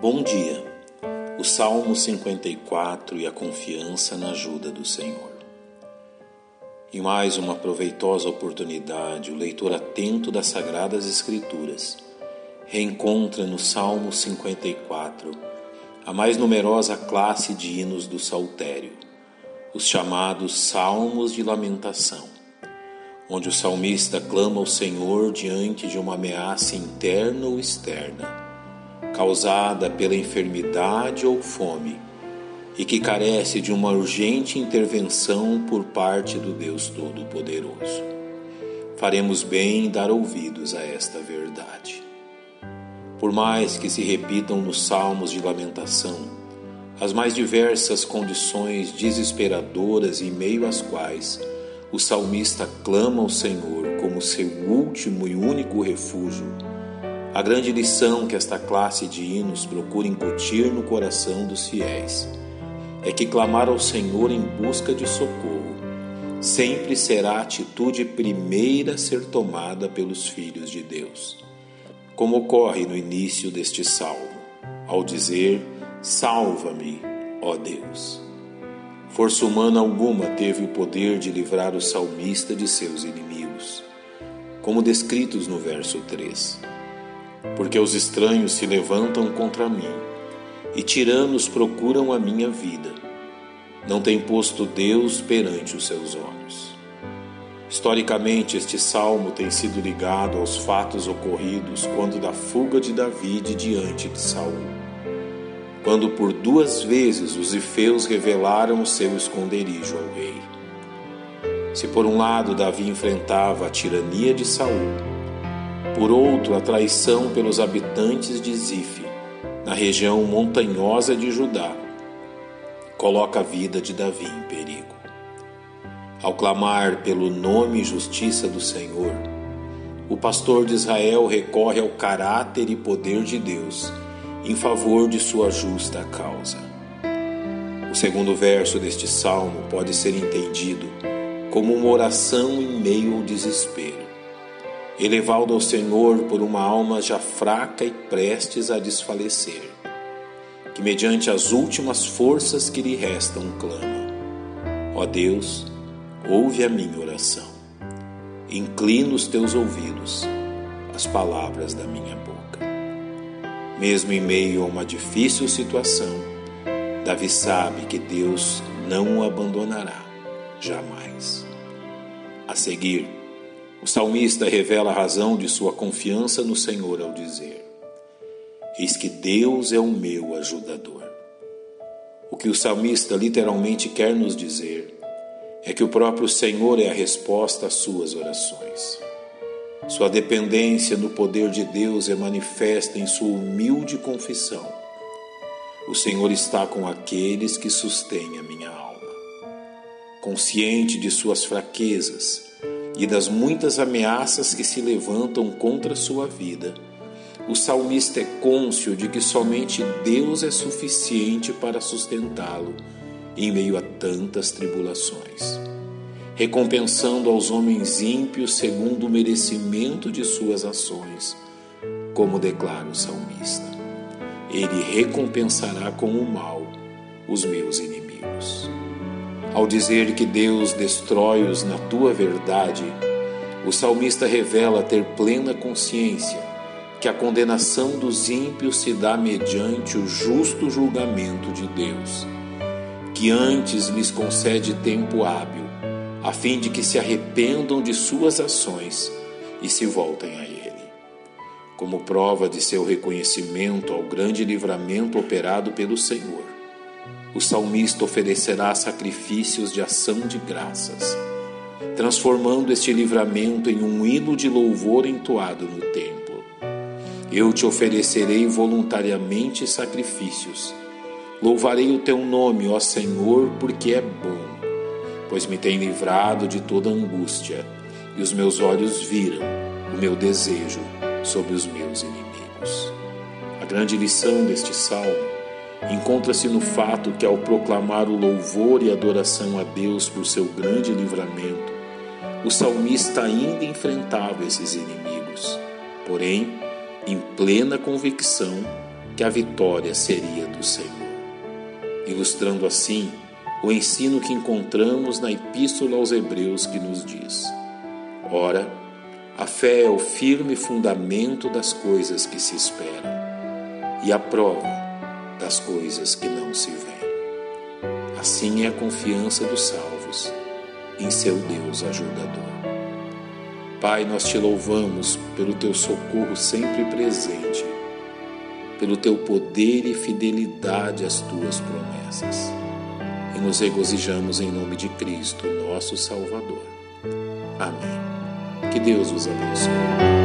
Bom dia. O Salmo 54 e a confiança na ajuda do Senhor. Em mais uma proveitosa oportunidade, o leitor atento das Sagradas Escrituras reencontra no Salmo 54 a mais numerosa classe de hinos do saltério, os chamados Salmos de Lamentação, onde o salmista clama ao Senhor diante de uma ameaça interna ou externa causada pela enfermidade ou fome e que carece de uma urgente intervenção por parte do Deus Todo-Poderoso. Faremos bem em dar ouvidos a esta verdade. Por mais que se repitam nos salmos de lamentação as mais diversas condições desesperadoras em meio às quais o salmista clama ao Senhor como seu último e único refúgio, a grande lição que esta classe de hinos procura incutir no coração dos fiéis é que clamar ao Senhor em busca de socorro sempre será a atitude primeira a ser tomada pelos filhos de Deus, como ocorre no início deste salmo, ao dizer: Salva-me, ó Deus. Força humana alguma teve o poder de livrar o salmista de seus inimigos, como descritos no verso 3 porque os estranhos se levantam contra mim e tiranos procuram a minha vida. Não tem posto Deus perante os seus olhos. Historicamente, este salmo tem sido ligado aos fatos ocorridos quando da fuga de Davi diante de Saul, quando por duas vezes os ifeus revelaram o seu esconderijo ao rei. Se por um lado Davi enfrentava a tirania de Saul, por outro, a traição pelos habitantes de Zif, na região montanhosa de Judá, coloca a vida de Davi em perigo. Ao clamar pelo nome e justiça do Senhor, o pastor de Israel recorre ao caráter e poder de Deus em favor de sua justa causa. O segundo verso deste salmo pode ser entendido como uma oração em meio ao desespero elevado ao Senhor por uma alma já fraca e prestes a desfalecer, que mediante as últimas forças que lhe restam clama: Ó Deus, ouve a minha oração, inclina os teus ouvidos às palavras da minha boca. Mesmo em meio a uma difícil situação, Davi sabe que Deus não o abandonará jamais. A seguir, o salmista revela a razão de sua confiança no Senhor ao dizer: Eis que Deus é o meu ajudador. O que o salmista literalmente quer nos dizer é que o próprio Senhor é a resposta às suas orações. Sua dependência no poder de Deus é manifesta em sua humilde confissão. O Senhor está com aqueles que sustêm a minha alma. Consciente de suas fraquezas, e das muitas ameaças que se levantam contra sua vida, o salmista é cônscio de que somente Deus é suficiente para sustentá-lo em meio a tantas tribulações, recompensando aos homens ímpios segundo o merecimento de suas ações, como declara o salmista. Ele recompensará com o mal os meus inimigos. Ao dizer que Deus destrói-os na tua verdade, o salmista revela ter plena consciência que a condenação dos ímpios se dá mediante o justo julgamento de Deus, que antes lhes concede tempo hábil, a fim de que se arrependam de suas ações e se voltem a Ele. Como prova de seu reconhecimento ao grande livramento operado pelo Senhor, o salmista oferecerá sacrifícios de ação de graças, transformando este livramento em um hino de louvor entoado no templo. Eu te oferecerei voluntariamente sacrifícios. Louvarei o teu nome, ó Senhor, porque é bom, pois me tem livrado de toda angústia, e os meus olhos viram o meu desejo sobre os meus inimigos. A grande lição deste salmo encontra-se no fato que, ao proclamar o louvor e adoração a Deus por seu grande livramento, o salmista ainda enfrentava esses inimigos, porém, em plena convicção que a vitória seria do Senhor, ilustrando assim o ensino que encontramos na Epístola aos Hebreus que nos diz: Ora, a fé é o firme fundamento das coisas que se esperam e a prova das coisas que não se veem. Assim é a confiança dos salvos em seu Deus ajudador. Pai, nós te louvamos pelo teu socorro sempre presente, pelo teu poder e fidelidade às tuas promessas e nos regozijamos em nome de Cristo, nosso Salvador. Amém. Que Deus os abençoe.